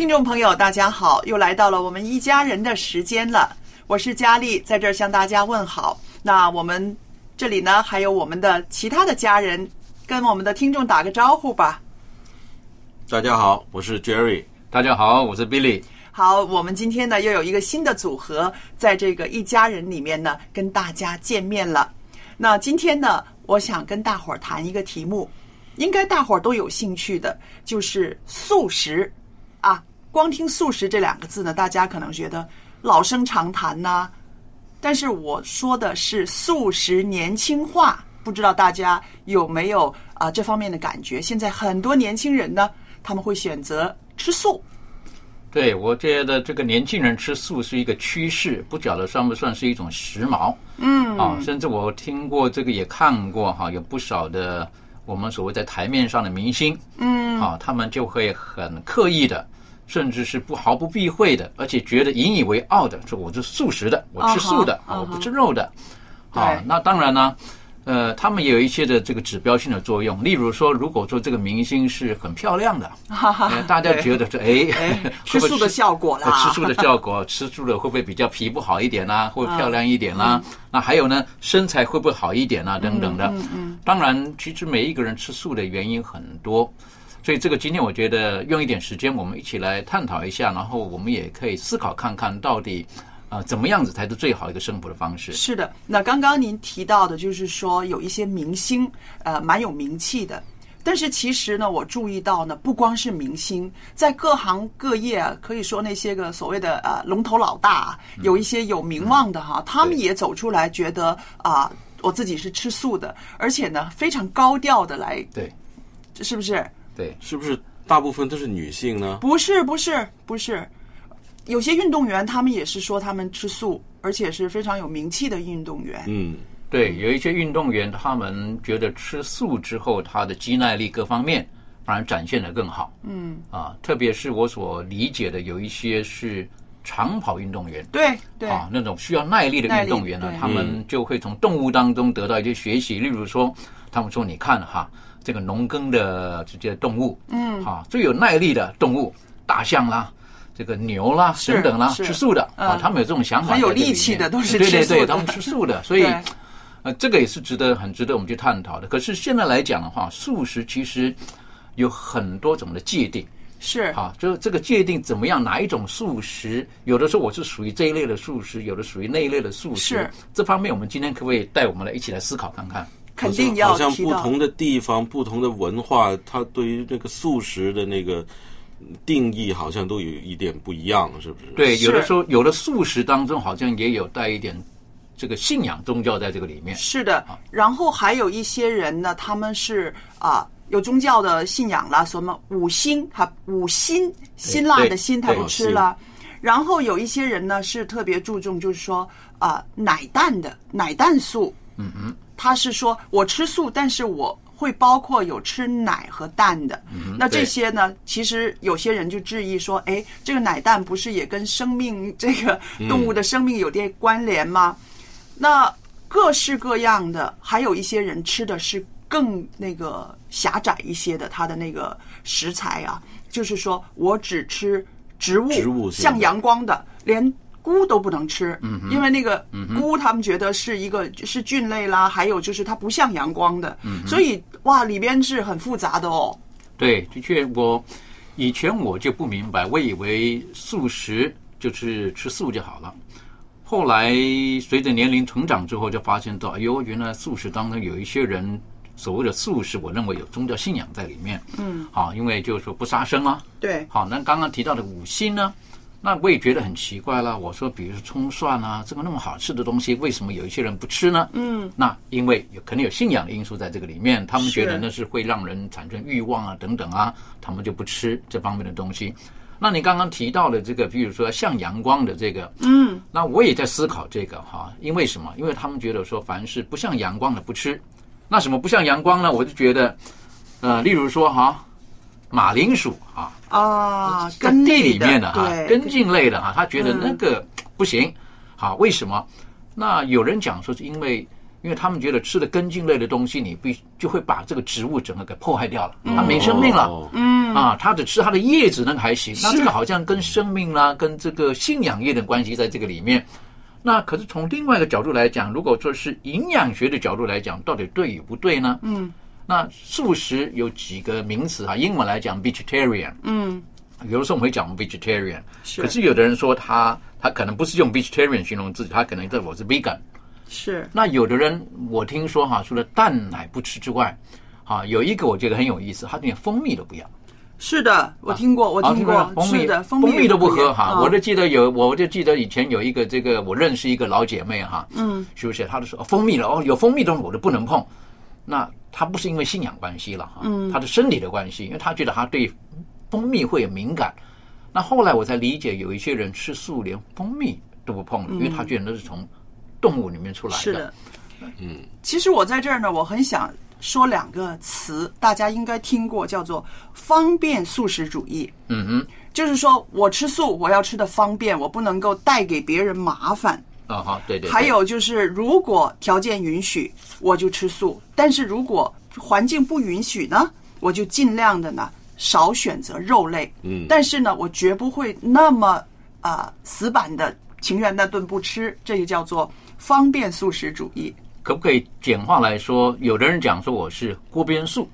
听众朋友，大家好，又来到了我们一家人的时间了。我是佳丽，在这儿向大家问好。那我们这里呢，还有我们的其他的家人，跟我们的听众打个招呼吧。大家好，我是 Jerry。大家好，我是 Billy。好，我们今天呢又有一个新的组合，在这个一家人里面呢跟大家见面了。那今天呢，我想跟大伙儿谈一个题目，应该大伙儿都有兴趣的，就是素食啊。光听“素食”这两个字呢，大家可能觉得老生常谈呐、但是我说的是素食年轻化，不知道大家有没有啊、这方面的感觉？现在很多年轻人呢，他们会选择吃素。对，我觉得这个年轻人吃素是一个趋势，不晓得算不算是一种时髦。嗯啊，甚至我听过这个，也看过哈，有不少的我们所谓在台面上的明星，嗯啊，他们就会很刻意的，甚至是不毫不避讳的，而且觉得引以为傲的，说我是素食的，我吃素的，我不吃肉的。啊，那当然呢。呃，他们也有一些的这个指标性的作用，例如说，如果说这个明星是很漂亮的，哈哈呃大家觉得说，哎，吃素的效果啦呃吃素的效果，吃素的会不会比较皮肤好一点啦、会漂亮一点啦、嗯那还有呢，身材会不会好一点啦、等等的。当然，其实每一个人吃素的原因很多，所以这个今天我觉得用一点时间，我们一起来探讨一下，然后我们也可以思考看看到底。啊、怎么样子才是最好一个生活的方式？是的，那刚刚您提到的，就是说有一些明星，呃，蛮有名气的。但是其实呢，我注意到呢，不光是明星，在各行各业啊，可以说那些个所谓的呃龙头老大啊，有一些有名望的哈，他们也走出来，觉得啊、我自己是吃素的，而且呢，非常高调的来，对，是不是？对，是不是大部分都是女性呢？不是，不是，不是。有些运动员他们也是说他们吃素，而且是非常有名气的运动员。嗯，对，有一些运动员，他们觉得吃素之后，他的肌耐力各方面反而展现的更好。嗯，啊，特别是我所理解的，有一些是长跑运动员，对对啊，那种需要耐力的运动员呢他们就会从动物当中得到一些学习。例如说，他们说，你看哈，这个农耕的这些动物，嗯啊，最有耐力的动物，大象啦。这个牛啦，是等等啦，吃素的啊嗯，他们有这种想法，很有力气的都是对对对，他们吃素的，所以呃，这个也是值得很值得我们去探讨的。可是现在来讲的话，素食其实有很多种的界定。是啊，就是这个界定怎么样？哪一种素食？有的时候我是属于这一类的素食，有的属于那一类的素食。是这方面，我们今天可不可以带我们来一起来思考看看？肯定要好像不同的地方、不同的文化，它对于那个素食的那个定义，好像都有一点不一样，是不是？对，有的时候有的素食当中好像也有带一点这个信仰宗教在这个里面。是的。然后还有一些人呢，他们是啊。有宗教的信仰啦，什么五辛哈五辛辛辣的辛他不吃了。然后有一些人呢是特别注重，就是说啊、奶蛋的奶蛋素，嗯嗯，他是说我吃素，但是我会包括有吃奶和蛋的。那这些呢，其实有些人就质疑说，哎，这个奶蛋不是也跟生命这个动物的生命有点关联吗？那各式各样的，还有一些人吃的是更那个狭窄一些的，它的那个食材啊，就是说我只吃植物，植物像阳光的，连菇都不能吃，因为那个菇他们觉得是一个是菌类啦，还有就是它不像阳光的，所以哇，里边是很复杂的哦。对，的确，我以前我就不明白，我以为素食就是吃素就好了。后来随着年龄成长之后，就发现到，哎呦，原来素食当中有一些人所谓的素食，我认为有宗教信仰在里面。嗯，好，因为就是说不杀生啊。对，好，那刚刚提到的五辛呢？那我也觉得很奇怪了。我说，比如说葱蒜啊，这个那么好吃的东西，为什么有一些人不吃呢？嗯，那因为有可能有信仰的因素在这个里面，他们觉得那是会让人产生欲望啊等等啊，他们就不吃这方面的东西。那你刚刚提到的这个，比如说像阳光的这个，嗯，那我也在思考这个哈，因为什么？因为他们觉得说，凡是不像阳光的不吃。那什么不像阳光呢？我就觉得，呃，例如说哈，马铃薯啊，啊，在地里面的哈，对，根茎类的哈，他觉得嗯那个不行。好，为什么？那有人讲说是因为，因为他们觉得吃的根茎类的东西，你必就会把这个植物整个给破坏掉了，它没生命了。哦嗯啊，它只吃它的叶子那个还行，那这个好像跟生命啦、跟这个信仰有点关系在这个里面。那可是从另外一个角度来讲，如果说是营养学的角度来讲，到底对与不对呢？嗯，那素食有几个名词哈，英文来讲 vegetarian，嗯，有的时候我们会讲 vegetarian，是可是有的人说他他可能不是用 vegetarian 形容自己，他可能在我是 vegan。是那有的人我听说哈，除了蛋奶不吃之外，啊有一个我觉得很有意思，他连蜂蜜都不要。是的，我听过，我啊听过，蜂蜜是的，蜂蜜都不喝哈。啊我就记得有，我就记得以前有一个这个，我认识一个老姐妹哈，嗯，是不是？她就说、哦蜂蜜了哦，有蜂蜜的东西我都不能碰。那他不是因为信仰关系了哈，嗯她的身体的关系，因为他觉得他对蜂蜜会有敏感。那后来我才理解，有一些人吃素连蜂蜜都不碰，因为他觉得那是从动物里面出来的。嗯是的，嗯，其实我在这儿呢，我很想说两个词，大家应该听过，叫做方便素食主义。嗯哼，就是说我吃素，我要吃的方便，我不能够带给别人麻烦。啊哈，对对对还有就是，如果条件允许，我就吃素；但是如果环境不允许呢，我就尽量的呢少选择肉类。嗯但是呢，我绝不会那么啊、死板的情愿那顿不吃，这就叫做方便素食主义。可不可以简化来说？有的人讲说我是锅边素，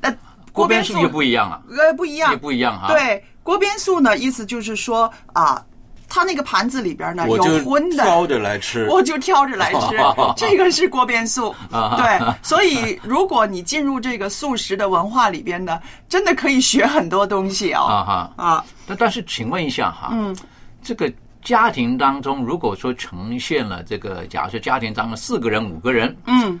那锅边素就不一样了，呃不一样也，不一样哈。，对，锅边素呢，意思就是说啊，它那个盘子里边呢有荤的，挑着来吃。我就挑着来吃，这个是锅边素。啊 对，所以如果你进入这个素食的文化里边呢，真的可以学很多东西哦。啊哈。啊，但但是，请问一下哈，嗯，这个家庭当中，如果说呈现了这个，假如说家庭当中四个人、五个人，嗯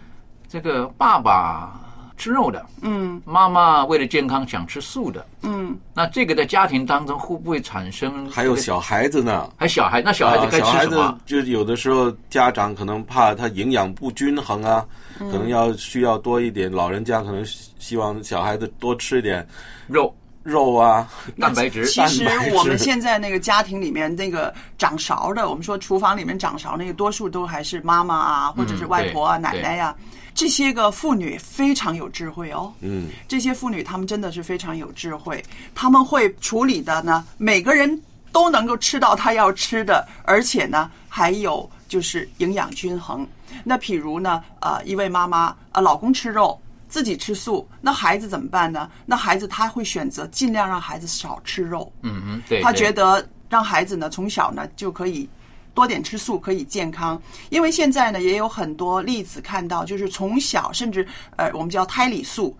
这个爸爸吃肉的，嗯妈妈为了健康想吃素的，嗯，那这个在家庭当中会不会产生？还有，小孩子呢，还小孩，那小孩子该啊小孩子吃什么？就有的时候家长可能怕他营养不均衡啊，嗯可能要需要多一点。老人家可能希希望小孩子多吃一点肉、肉啊，蛋白质。其实我们现在那个家庭里面那个掌勺的，我们说厨房里面掌勺那个，多数都还是妈妈啊，或者是外婆啊、对奶奶呀、这些个妇女非常有智慧哦。嗯，这些妇女她们真的是非常有智慧，她们会处理的呢，每个人都能够吃到她要吃的，而且呢还有就是营养均衡。那譬如呢，呃，一位妈妈呃，老公吃肉。自己吃素，那孩子怎么办呢？那孩子他会选择尽量让孩子少吃肉，嗯嗯，对，他觉得让孩子呢从小呢就可以多点吃素，可以健康。因为现在呢也有很多例子看到，就是从小甚至呃我们叫胎里素，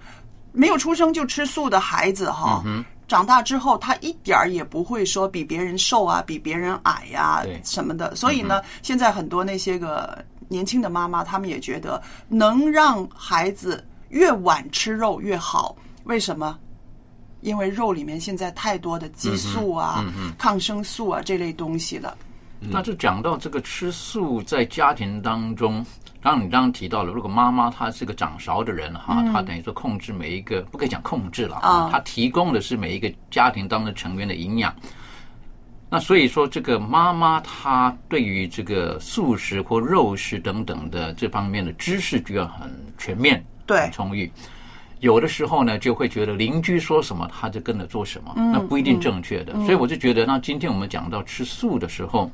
没有出生就吃素的孩子哈。长大之后，他一点儿也不会说比别人瘦啊，比别人矮呀、对什么的。所以呢，现在很多那些个年轻的妈妈，他们也觉得能让孩子越晚吃肉越好。为什么？因为肉里面现在太多的激素啊、抗生素啊这类东西了。那就讲到这个吃素在家庭当中，刚刚你刚刚提到了，如果妈妈她是个掌勺的人哈，她等于说控制每一个，不可以讲控制了啊她提供的是每一个家庭当中成员的营养。那所以说，这个妈妈她对于这个素食或肉食等等的这方面的知识就要很全面、对很充裕。有的时候呢，就会觉得邻居说什么，他就跟着做什么，那不一定正确的。所以我就觉得，那今天我们讲到吃素的时候，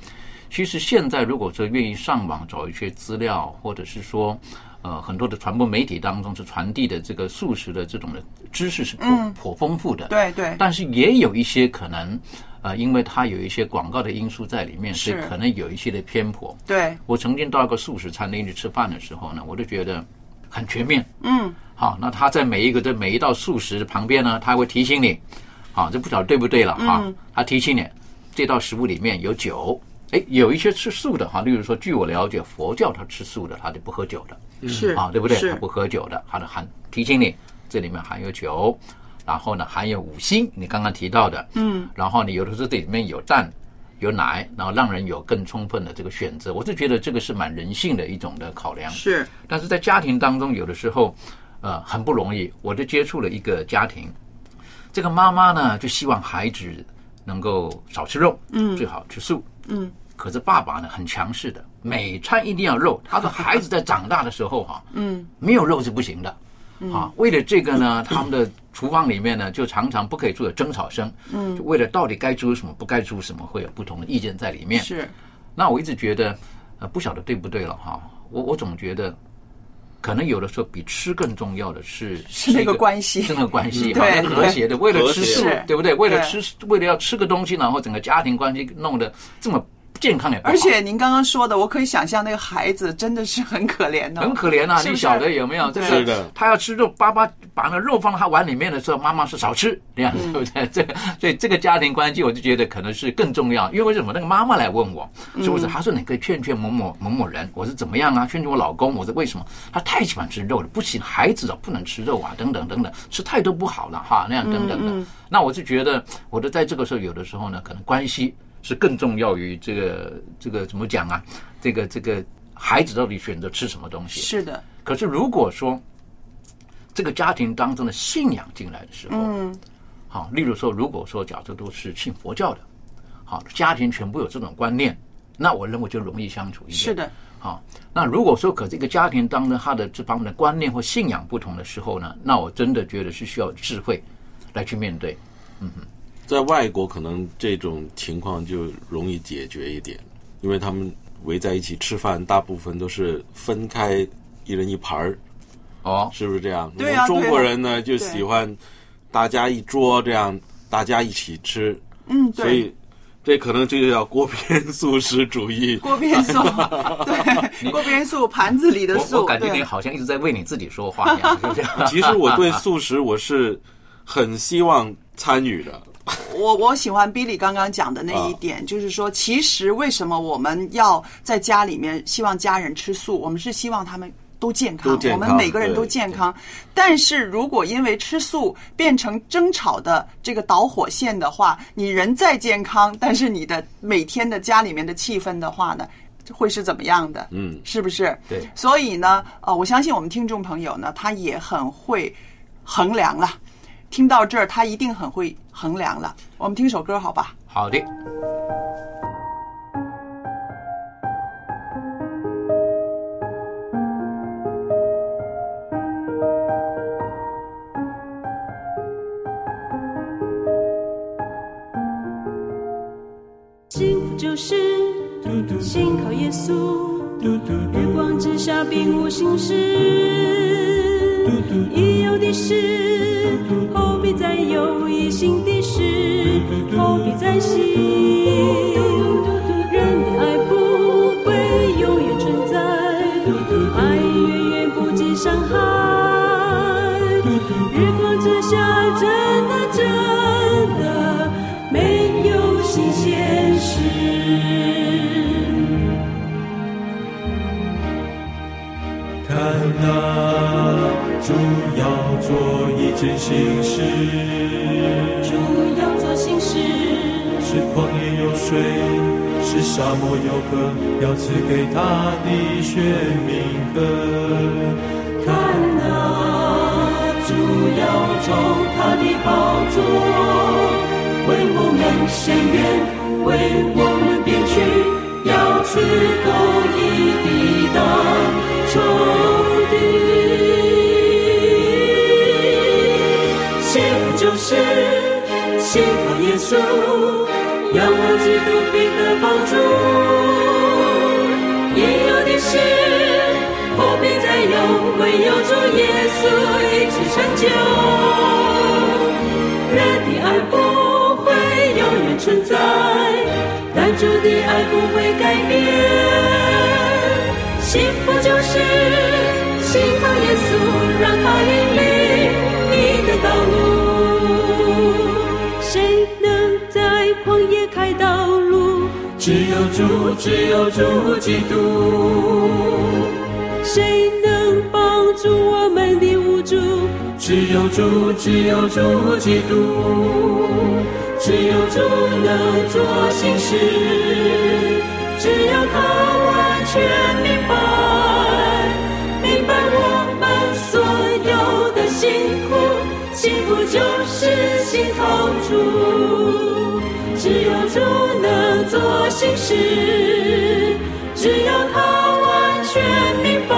其实现在如果说愿意上网找一些资料，或者是说，呃，很多的传播媒体当中是传递的这个素食的这种的知识是颇颇丰富的。对对但是也有一些可能，呃，因为它有一些广告的因素在里面，所以是可能有一些的偏颇。对，我曾经到一个素食餐厅去吃饭的时候呢，我就觉得很全面。嗯，好，那他在每一个的每一道素食旁边呢，他会提醒你，好，这不晓得对不对了哈。嗯他提醒你，这道食物里面有酒。哎，有一些吃素的哈，例如说，据我了解，佛教他吃素的，他就不喝酒的。是啊，对不对？他不喝酒的，他的含提醒你，这里面含有酒，然后呢含有五辛，你刚刚提到的，嗯，然后你有的时候这里面有蛋。有奶，然后让人有更充分的这个选择，我是觉得这个是蛮人性的一种的考量。是但是在家庭当中，有的时候，呃，很不容易。我就接触了一个家庭，这个妈妈呢就希望孩子能够少吃肉，嗯最好吃素，嗯。可是爸爸呢很强势的，每餐一定要肉。他的孩子在长大的时候哈、嗯没有肉是不行的。啊，为了这个呢，他们的厨房里面呢，就常常不可以做有争吵声。嗯就为了到底该煮什么，不该煮什么，会有不同的意见在里面。是那我一直觉得，呃，不晓得对不对了哈。我我总觉得，可能有的时候比吃更重要的是是那个关系是那个关系，嗯哈，对和谐的。为了吃素，对不对？为了吃，为了要吃个东西，然后整个家庭关系弄得这么不健康也不好而且您刚刚说的，我可以想象那个孩子真的是很可怜的，很可怜啊！是是你晓得有没有？这个是的他要吃肉，爸爸把那肉放到他碗里面的时候，妈妈是少吃，这样嗯对不对？这个所以这个家庭关系，我就觉得可能是更重要。因为为什么？那个妈妈来问我，是不是？她说你可以劝劝某某某某人，我是怎么样啊？劝劝我老公，我是为什么？他太喜欢吃肉了，不行，孩子啊不能吃肉啊，等等等等，吃太多不好了哈，那样等等的。那我就觉得，我的在这个时候，有的时候呢，可能关系是更重要于这个这个怎么讲啊？这个这个孩子到底选择吃什么东西？是的，可是如果说这个家庭当中的信仰进来的时候，嗯好，例如说，如果说假设都是信佛教的，好，家庭全部有这种观念，那我认为就容易相处一点。是的，好，那如果说可这个家庭当中他的这方面的观念或信仰不同的时候呢，那我真的觉得是需要智慧来去面对。在外国可能这种情况就容易解决一点，因为他们围在一起吃饭，大部分都是分开一人一盘儿，哦，是不是这样？对啊我们中国人呢对就喜欢大家一桌这样，大家一起吃，嗯，对。所以这可能这就叫锅边素食主义。锅边素，对，锅边素，盘子里的素，我我感觉你好像一直在为你自己说话一样，是不是？其实我对素食我是很希望参与的，我我喜欢 Billy 刚刚讲的那啊一点，就是说，其实为什么我们要在家里面希望家人吃素？我们是希望他们都健康，都健康我们每个人都健康。但是如果因为吃素变成争吵的这个导火线的话，你人再健康，但是你的每天的家里面的气氛的话呢？会是怎么样的？嗯是不是？对所以呢，呃，我相信我们听众朋友呢，他也很会衡量了。听到这儿，他一定很会衡量了。我们听首歌好吧？好的。幸福就是信靠耶稣，日光之下并无心事，已有的事，后必再有；已行的事，后必再行。人的爱不会永远存在，爱远远不及伤害。日光之下，真的真的没有新鲜事。看啊，主要做一件新事，主要做新事，是旷野有水，是沙漠有河，要赐给他的选民河。看啊，主要从他的宝座为我们伸冤，为我们辩屈，要赐公义抵挡仇敌。信靠耶稣，仰望基督必得帮助。也有的是不必再有，唯有主耶稣一起成就。人的爱不会永远存在，但主的爱不会改变。幸福就是信靠耶稣，让他引领只有主，只有主基督。谁能帮助我们的无助？只有主，只有主基督。只有主能做心事，只有他完全明白，明白我们所有的辛苦，幸福就是心头主。只有主能做心事，只有他完全明白，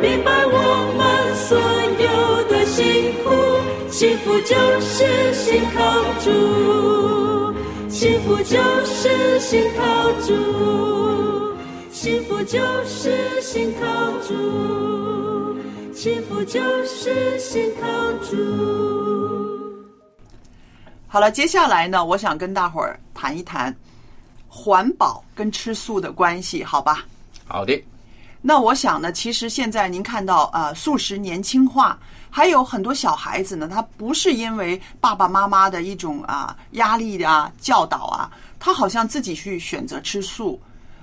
明白我们所有的辛苦，幸福就是心靠主，幸福就是心靠主，幸福就是心靠主，幸福就是心靠主。好了，接下来呢，我想跟大伙儿谈一谈环保跟吃素的关系，好吧？好的，那我想呢，其实现在您看到呃，素食年轻化，还有很多小孩子呢，他不是因为爸爸妈妈的一种啊压力啊教导啊，他好像自己去选择吃素。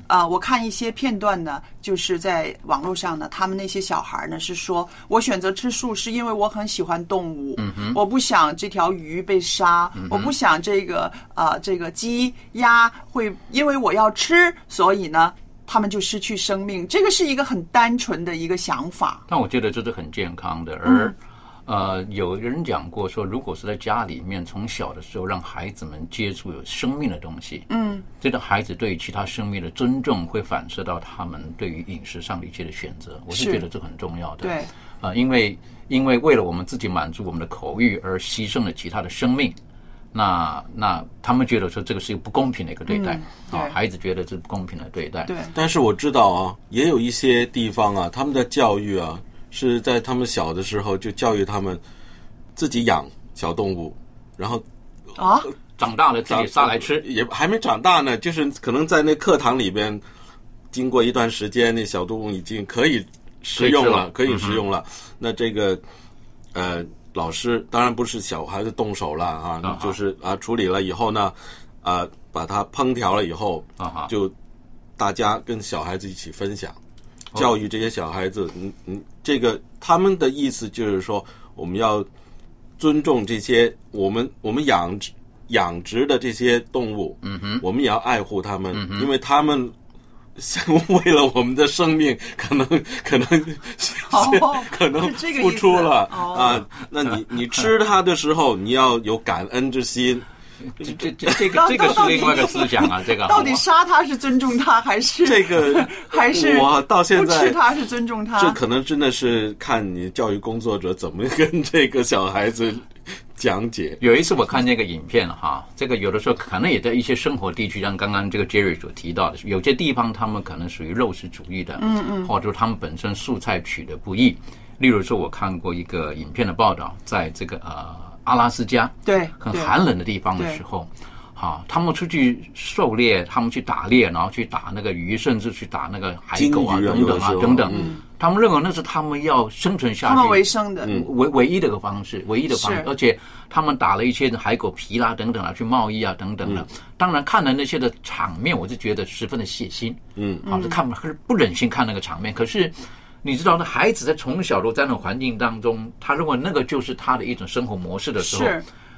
啊、我看一些片段呢，就是在网络上呢，他们那些小孩呢是说，我选择吃素是因为我很喜欢动物，我不想这条鱼被杀，嗯我不想这个啊、这个鸡鸭会因为我要吃，所以呢，他们就失去生命。这个是一个很单纯的一个想法。但我觉得这是很健康的。嗯而、呃，有人讲过说，如果是在家里面从小的时候让孩子们接触有生命的东西，嗯，这个孩子对于其他生命的尊重会反射到他们对于饮食上的一些的选择。我是是觉得这很重要的。对，啊、因为因为为了我们自己满足我们的口欲而牺牲了其他的生命。那那他们觉得说这个是一个不公平的一个对待啊孩子觉得这是不公平的对待。对，但是我知道啊，也有一些地方啊，他们的教育啊，是在他们小的时候就教育他们自己养小动物，然后啊，长大了自己杀来吃，也还没长大呢，就是可能在那课堂里边，经过一段时间，那小动物已经可以食用了，可可以食用了。那这个呃，老师当然不是小孩子动手了啊，啊就是啊处理了以后呢，啊把它烹调了以后，啊，就大家跟小孩子一起分享，哦教育这些小孩子，嗯嗯，这个他们的意思就是说，我们要尊重这些我们我们养殖养殖的这些动物，嗯哼，我们也要爱护他们，因为他们。为了我们的生命，可能 可能哦 可能付出了哦啊。那你你吃它的时候，你要有感恩之心。这这这这个这个是另外一个思想啊，这个到底杀他是尊重他，还是这个 还是我到现在不吃他是尊重他？这可能真的是看你教育工作者怎么跟这个小孩子讲解。有一次我看见一个影片哈，这个有的时候可能也在一些生活地区，像刚刚这个 Jerry 所提到的，有些地方他们可能属于肉食主义的，嗯嗯或者说他们本身素菜取得不易。例如说，我看过一个影片的报道，在这个呃阿拉斯加，对对。很寒冷的地方的时候，好，他们出去狩猎，他们去打猎，然后去打那个鱼，甚至去打那个海狗啊等等啊等等。嗯，他们认为那是他们要生存下去、他们为生的，唯唯一的一个方式，唯一的方式，而且他们打了一些海狗皮啦等等啊，去贸易啊等等的。当然看了那些的场面，我就觉得十分的血腥，嗯。好是看是不忍心看那个场面。可是你知道，那孩子在从小都在那种环境当中，他认为那个就是他的一种生活模式的时候，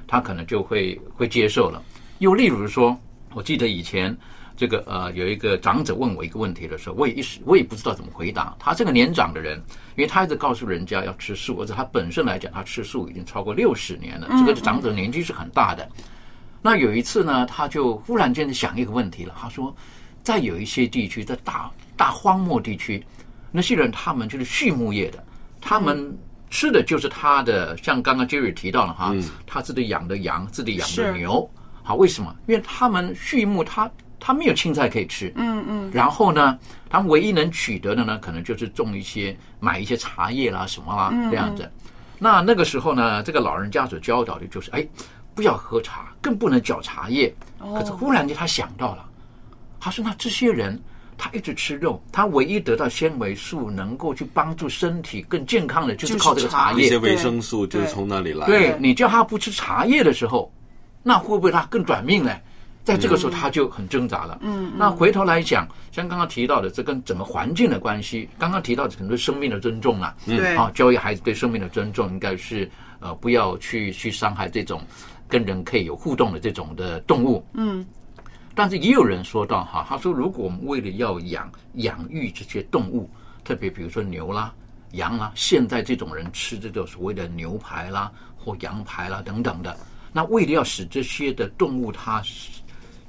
他可能就会会接受了。又例如说，我记得以前这个呃有一个长者问我一个问题的时候，我也一时我也不知道怎么回答。他这个年长的人，因为他一直告诉人家要吃素，而且他本身来讲，他吃素已经超过六十年了，嗯这个长者年纪是很大的。那有一次呢，他就忽然间想一个问题了，他说，在有一些地区，在大大荒漠地区，那些人他们就是畜牧业的，他们吃的就是他的，像刚刚 Jerry 提到了哈，他自己养的羊，自己养的牛，好，为什么？因为他们畜牧，他他没有青菜可以吃，嗯嗯，然后呢，他们唯一能取得的呢，可能就是种一些买一些茶叶啦什么啦嗯这样子。那那个时候呢，这个老人家所教导的就是，哎，不要喝茶，更不能嚼茶叶。可是忽然间他想到了，他说：“那这些人他一直吃肉，他唯一得到纤维素能够去帮助身体更健康的，就是靠这个茶叶。一些维生素就是从那里来。对你叫他不吃茶叶的时候，那会不会他更短命呢？在这个时候他就很挣扎了。嗯，那回头来讲，像刚刚提到的，这跟整个环境的关系，刚刚提到的很多生命的尊重啦，对啊，教育孩子对生命的尊重，应该是呃不要去去伤害这种跟人可以有互动的这种的动物。嗯，但是也有人说到哈，他说如果我们为了要养养育这些动物，特别比如说牛啦、羊啦，现在这种人吃这个所谓的牛排啦或羊排啦等等的，那为了要使这些的动物它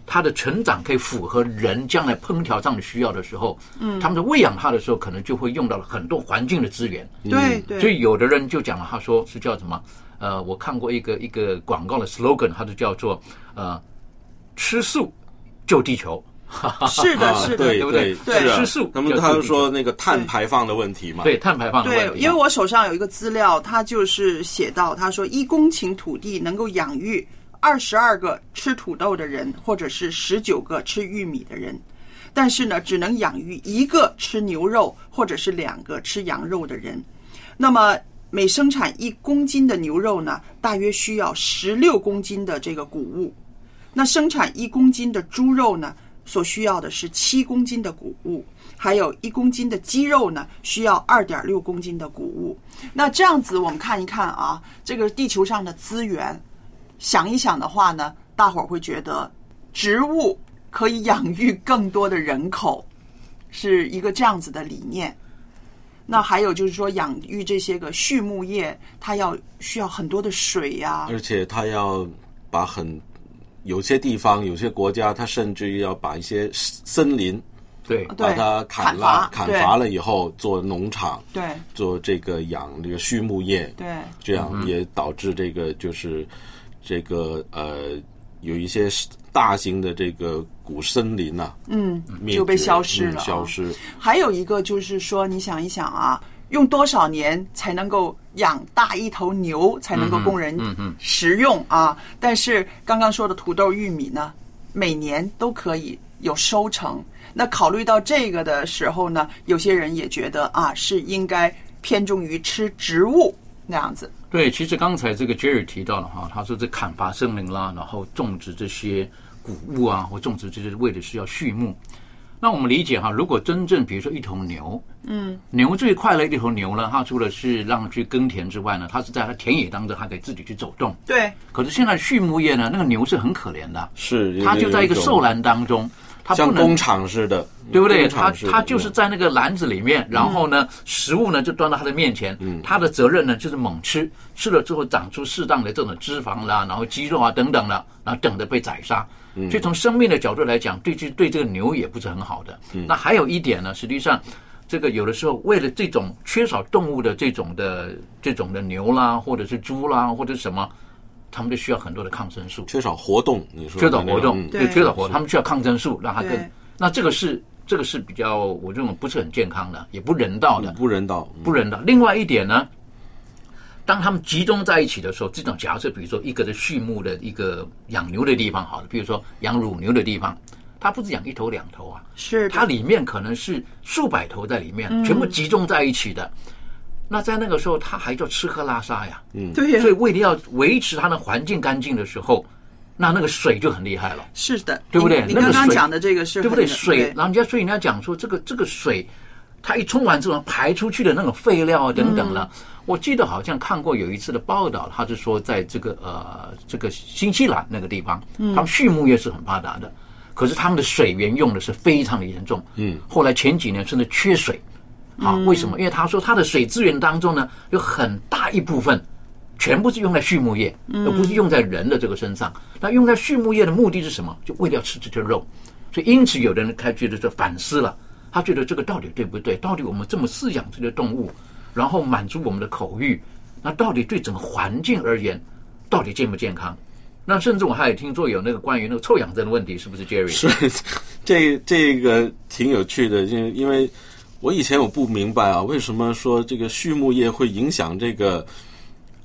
它的成长可以符合人将来烹调上的需要的时候，嗯他们在喂养它的时候，可能就会用到了很多环境的资源。对对所以有的人就讲了，他说是叫什么？呃，我看过一个一个广告的 slogan，它就叫做呃，吃素救地球。是的是的对对不对？对，吃素他们他就说那个碳排放的问题嘛，对碳排放的问对，因为我手上有一个资料，他就是写到，他说一公顷土地能够养育二十二个吃土豆的人，或者是十九个吃玉米的人，但是呢，只能养育一个吃牛肉或者是两个吃羊肉的人。那么每生产一公斤的牛肉呢，大约需要十六公斤的这个谷物。那生产一公斤的猪肉呢，所需要的是七公斤的谷物，还有一公斤的鸡肉呢，需要二点六公斤的谷物。那这样子，我们看一看啊，这个地球上的资源，想一想的话呢，大伙儿会觉得植物可以养育更多的人口，是一个这样子的理念。那还有就是说，养育这些个畜牧业，它要需要很多的水呀、而且它要把很有些地方、有些国家，它甚至于要把一些森林对。把它砍砍伐了，砍伐了以后做农场，对。做这个养这个畜牧业，对。这样也导致这个就是这个呃有一些大型的这个古森林呐、嗯就被消失了消失。还有一个就是说，你想一想啊，用多少年才能够养大一头牛，才能够供人食用啊？但是刚刚说的土豆、玉米呢，每年都可以有收成。那考虑到这个的时候呢，有些人也觉得啊，是应该偏重于吃植物那样子。对，其实刚才这个 Jerry 提到了哈，他说这砍伐森林啦，然后种植这些谷物啊，或种植这些为的是要畜牧。那我们理解哈，如果真正比如说一头牛，嗯，牛最快乐的一头牛呢，它除了是让去耕田之外呢，它是在它田野当中，它可以自己去走动。对，可是现在畜牧业呢，那个牛是很可怜的，是它就在一个兽栏当中，它不能像工厂似的，对不对？工他厂似的他就是在那个篮子里面，然后呢，食物呢就端到它的面前，它的责任呢就是猛吃，吃了之后长出适当的这种脂肪啦，然后肌肉啊等等的，然后等着被宰杀。所以从生命的角度来讲，对这对这个牛也不是很好的。那还有一点呢，实际上。这个有的时候为了这种缺少动物的这种的这种的牛啦，或者是猪啦，或者什么，他们就需要很多的抗生素。缺少活动，你说缺少活动，嗯对，缺少活动，他们需要抗生素，让它更。那这个是这个是比较我认为不是很健康的，也不人道的，不人道，不人道。另外一点呢，当他们集中在一起的时候，这种假设，比如说一个的畜牧的一个养牛的地方，好了，比如说养乳牛的地方，它不是养一头两头啊，是它里面可能是数百头在里面，嗯全部集中在一起的。那在那个时候，它还叫吃喝拉撒呀，嗯对呀所以为了要维持它的环境干净的时候，那那个水就很厉害了。是的，对不对？你刚刚讲的这个是对不对？水，然后人家所以人家讲说，这个这个水，它一冲完之后排出去的那种废料啊等等了。我记得好像看过有一次的报道，他是说在这个呃这个新西兰那个地方，嗯他们畜牧业是很发达的。可是他们的水源用的是非常的严重。嗯，后来前几年甚至缺水。好，为什么？因为他说他的水资源当中呢，有很大一部分全部是用在畜牧业，而不是用在人的这个身上。那用在畜牧业的目的是什么？就为了要吃这些肉。所以因此，有的人开觉得这反思了，他觉得这个到底对不对？到底我们这么饲养这些动物，然后满足我们的口欲，那到底对整个环境而言，到底健不健康？那甚至我还有听说有那个关于那个臭氧症的问题，是不是 Jerry？是，这这个挺有趣的，因为因为我以前我不明白啊，为什么说这个畜牧业会影响这个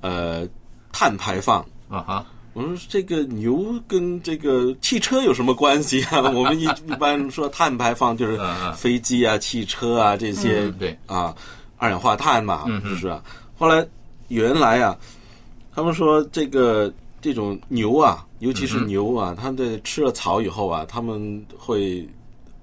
呃碳排放啊哈。我说这个牛跟这个汽车有什么关系啊？我们一一般说碳排放就是飞机啊、汽车啊这些，对啊，二氧化碳嘛，嗯是不是啊？后来原来啊，他们说这个这种牛啊，尤其是牛啊，它的吃了草以后啊，他们会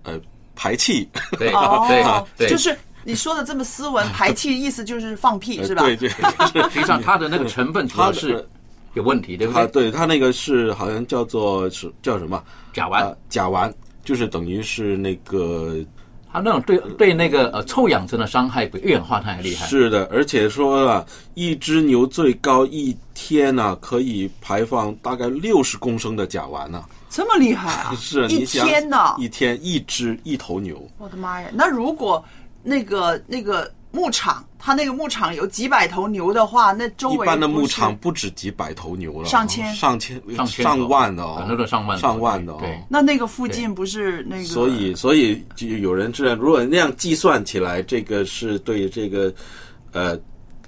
呃排气，对哦，对，就是你说的这么斯文，排气意思就是放屁是吧？对对，实际上它的那个成分主要是。有问题对不对？它对他那个是好像叫做是叫什么甲烷、呃？甲烷就是等于是那个，它那种对对那个呃臭氧层的伤害比二氧化碳还厉害。是的，而且说啊，一只牛最高一天呢、啊、可以排放大概六十公升的甲烷呢、啊，这么厉害啊！是一天呢，一天一只一头牛。我的妈呀！那如果那个那个。牧场，它那个牧场有几百头牛的话，那周围一般的牧场不止几百头牛了，上千、上千、上千上万的哦，那个上万、上万的哦。那那个附近不是那个？所以，所以就有人知道，如果那样计算起来，这个是对这个呃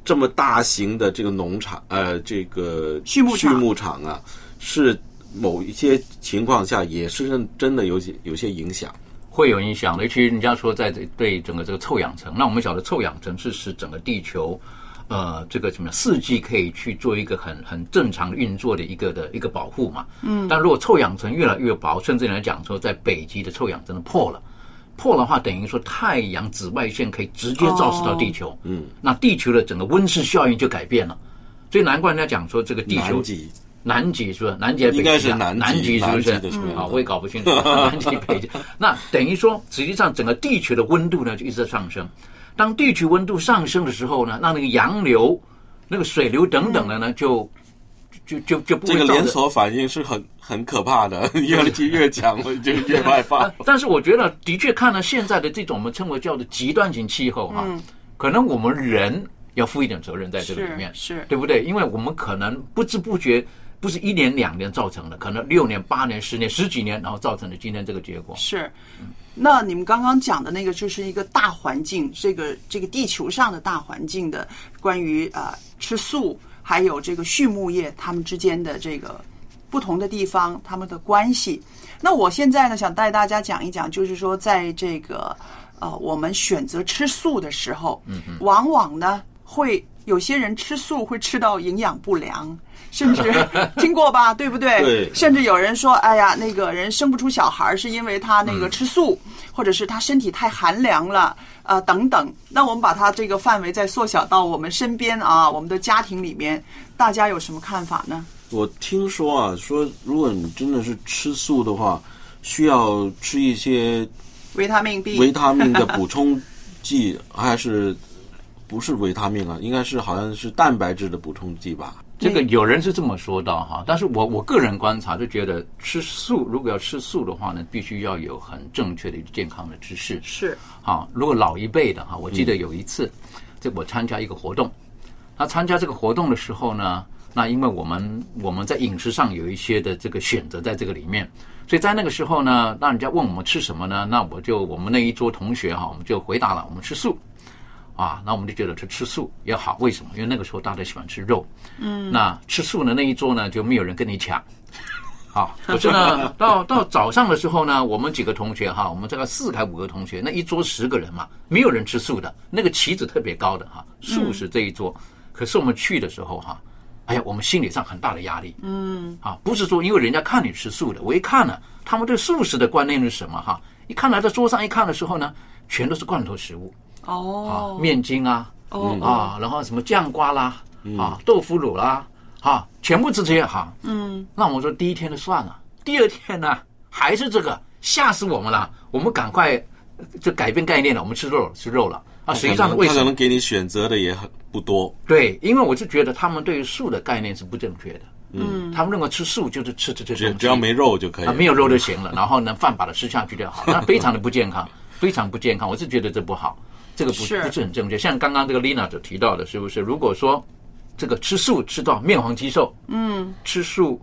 这么大型的这个农场呃这个畜牧畜牧场啊，是某一些情况下也是真的有些有些影响。会有影响的，尤其人家说在对整个这个臭氧层，那我们晓得臭氧层是使整个地球，呃，这个什么四季可以去做一个很很正常运作的一个的一个保护嘛。嗯。但如果臭氧层越来越薄，甚至来讲说，在北极的臭氧层破了，破的话等于说太阳紫外线可以直接照射到地球。嗯。那地球的整个温室效应就改变了，所以难怪人家讲说这个地球。南极。是不是？南极、北极、啊、应该是南南极，是不是？啊，我也搞不清楚南极、北极。那等于说，实际上整个地球的温度呢就一直在上升。当地球温度上升的时候呢，那那个洋流、那个水流等等的呢，就就就就不会这个连锁反应是很很可怕的，越越讲就越害怕。但是我觉得，的确看了现在的这种我们称为叫做极端型气候哈、啊，嗯、可能我们人要负一点责任在这个里面，是对不对？因为我们可能不知不觉。不是一年两年造成的，可能六年、八年、十年、十几年，然后造成的今天这个结果。是，那你们刚刚讲的那个，就是一个大环境，这个这个地球上的大环境的关于啊、呃、吃素，还有这个畜牧业他们之间的这个不同的地方，他们的关系。那我现在呢，想带大家讲一讲，就是说，在这个呃我们选择吃素的时候，嗯往往呢会有些人吃素会吃到营养不良。甚至 听过吧，对不对？对。甚至有人说：“哎呀，那个人生不出小孩，是因为他那个吃素，嗯、或者是他身体太寒凉了，呃，等等。”那我们把它这个范围再缩小到我们身边啊，我们的家庭里面，大家有什么看法呢？我听说啊，说如果你真的是吃素的话，需要吃一些维他命 B、维他命的补充剂，还是不是维他命啊？应该是好像是蛋白质的补充剂吧。这个有人是这么说到哈，但是我我个人观察就觉得吃素如果要吃素的话呢，必须要有很正确的健康的知识。是啊，如果老一辈的哈，我记得有一次，这我参加一个活动，那参加这个活动的时候呢，那因为我们我们在饮食上有一些的这个选择在这个里面，所以在那个时候呢，那人家问我们吃什么呢？那我就我们那一桌同学哈，我们就回答了，我们吃素。啊，那我们就觉得吃吃素也好，为什么？因为那个时候大家喜欢吃肉，嗯，那吃素的那一桌呢，就没有人跟你抢。好，可是呢，到到早上的时候呢，我们几个同学哈，我们这个四还五个同学，那一桌十个人嘛，没有人吃素的，那个旗子特别高的哈，素食这一桌。可是我们去的时候哈，哎呀，我们心理上很大的压力，嗯，啊，不是说因为人家看你吃素的，我一看呢，他们对素食的观念是什么哈？一看来到桌上一看的时候呢，全都是罐头食物。哦，啊，面筋啊，哦啊，然后什么酱瓜啦，嗯啊，豆腐乳啦，啊，全部是这些哈。嗯，那我说第一天就算了，第二天呢还是这个，吓死我们了！我们赶快呃就改变概念了，我们吃肉吃肉了啊！实际上为什么他可能？给你选择的也很不多。对，因为我是觉得他们对于素的概念是不正确的。嗯，他们认为吃素就是吃这这东西，只只要没肉就可以啊，没有肉就行了，然后呢，饭把它吃下去就好，那非常的不健康，非常不健康。我是觉得这不好，这个不是不是很正确。像刚刚这个 Lina 所提到的，是不是？如果说这个吃素吃到面黄肌瘦，嗯，吃素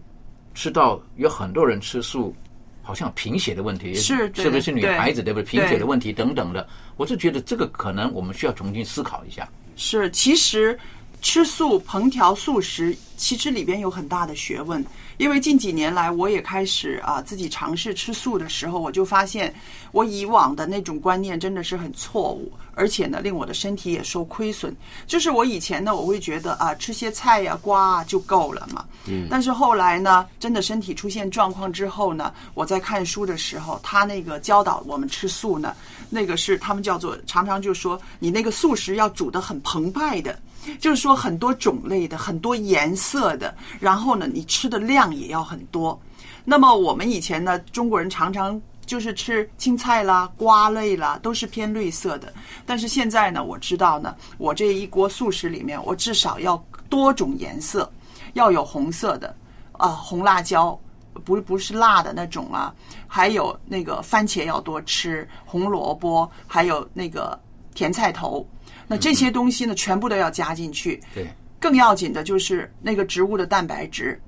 吃到有很多人吃素，好像贫血的问题，是对是不是女孩子对不对？贫血的问题等等的，我是觉得这个可能我们需要重新思考一下。是，其实吃素、烹调素食，其实里边有很大的学问。因为近几年来，我也开始啊自己尝试吃素的时候，我就发现我以往的那种观念真的是很错误，而且呢，令我的身体也受亏损。就是我以前呢，我会觉得啊，吃些菜呀、瓜啊就够了嘛。嗯但是后来呢，真的身体出现状况之后呢，我在看书的时候，他那个教导我们吃素呢，那个是他们叫做常常就说你那个素食要煮得很澎湃的，就是说很多种类的、很多颜色的，然后呢，你吃的量也要很多。那么我们以前呢，中国人常常就是吃青菜啦、瓜类啦，都是偏绿色的。但是现在呢，我知道呢，我这一锅素食里面，我至少要多种颜色，要有红色的，啊、红辣椒。不不是辣的那种啊，还有那个番茄要多吃，红萝卜，还有那个甜菜头，那这些东西呢，全部都要加进去。对，更要紧的就是那个植物的蛋白质。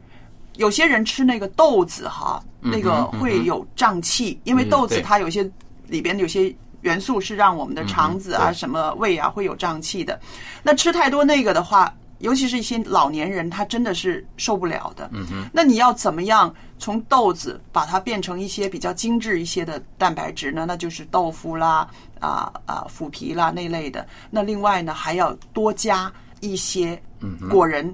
有些人吃那个豆子哈，嗯那个会有胀气，因为嗯豆子它有些里边有些元素是让我们的肠子啊、嗯什么胃啊会有胀气的。那吃太多那个的话，尤其是一些老年人，他真的是受不了的。嗯哼那你要怎么样从豆子把它变成一些比较精致一些的蛋白质呢？那就是豆腐啦、啊啊腐皮啦那类的。那另外呢，还要多加一些嗯果仁。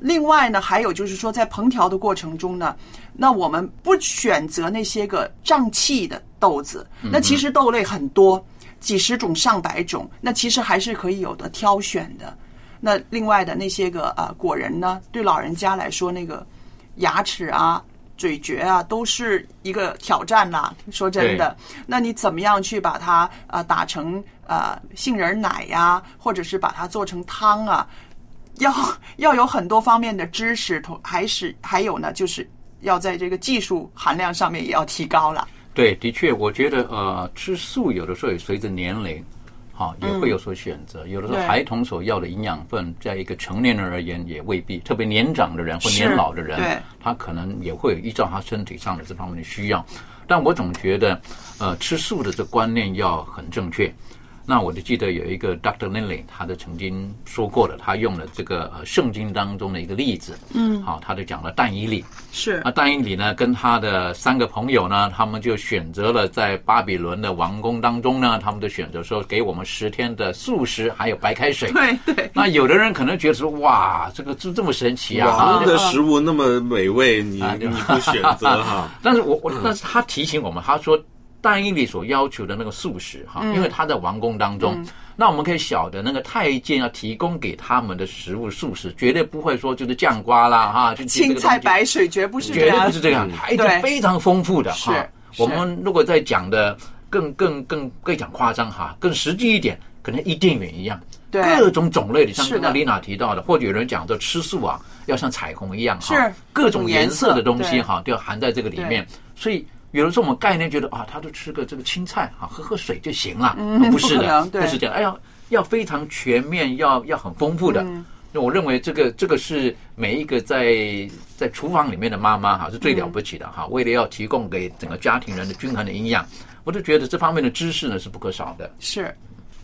另外呢，还有就是说，在烹调的过程中呢，那我们不选择那些个胀气的豆子。嗯那其实豆类很多，几十种、上百种，那其实还是可以有的挑选的。那另外的那些个啊果仁呢，对老人家来说，那个牙齿啊、咀嚼啊，都是一个挑战啦。说真的，那你怎么样去把它啊打成啊杏仁奶呀、或者是把它做成汤啊？要 要有很多方面的知识，同还是还有呢，就是要在这个技术含量上面也要提高了。对，的确，我觉得呃，吃素有的时候也随着年龄，哈、也会有所选择。有的时候孩童所要的营养分，在一个成年人而言也未必，特别年长的人或年老的人，他可能也会依照他身体上的这方面的需要。但我总觉得，呃，吃素的这观念要很正确。那我就记得有一个 Dr. Lindley，他的曾经说过的，他用了这个呃圣经当中的一个例子，嗯好，他就讲了但以理，是那但以理呢，跟他的三个朋友呢，他们就选择了在巴比伦的王宫当中呢，他们就选择说给我们十天的素食，还有白开水。对对。那有的人可能觉得说，哇，这个这这么神奇啊！王的食物那么美味，你啊你不选择哈？但是我我但是他提醒我们，他说但以理所要求的那个素食哈，嗯。因为他在王宫当中，嗯。那我们可以晓得那个太监要提供给他们的食物素食，绝对不会说就是酱瓜啦哈，就青菜白水绝不是绝对，不是这样，它一定对。非常丰富的哈。我们如果再讲的更更更更讲夸张哈，更实际一点，可能伊甸园一样，对。各种种类的，像刚刚丽娜提到的，或者有人讲的吃素啊，要像彩虹一样哈，各种颜色的东西哈，都要含在这个里面。所以有的时候我们概念觉得啊，他就吃个这个青菜啊，喝喝水就行了，嗯不是的不是这样，哎呀，要非常全面，要要很丰富的。嗯那我认为这个这个是每一个在在厨房里面的妈妈哈是最了不起的哈，为了要提供给整个家庭人的均衡的营养，我就觉得这方面的知识呢是不可少的。是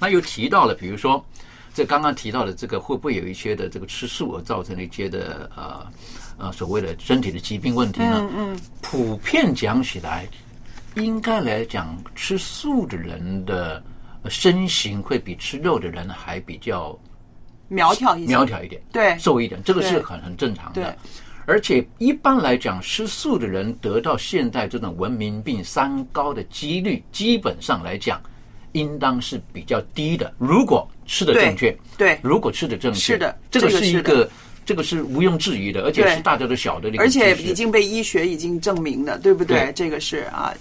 那又提到了，比如说这刚刚提到的这个会不会有一些的这个吃素而造成的一些的呃呃所谓的身体的疾病问题呢？嗯嗯，普遍讲起来，应该来讲，吃素的人的呃身形会比吃肉的人还比较苗条一些，苗条一点，对瘦一点，这个是很很正常的。而且一般来讲，吃素的人得到现代这种文明病三高的几率，基本上来讲，应当是比较低的。如果吃的正确，对，如果吃的正确，是的这个是一个，这个是毋庸置疑的，而且是大家都晓得的而且已经被医学已经证明的，对不对？对。这个是啊，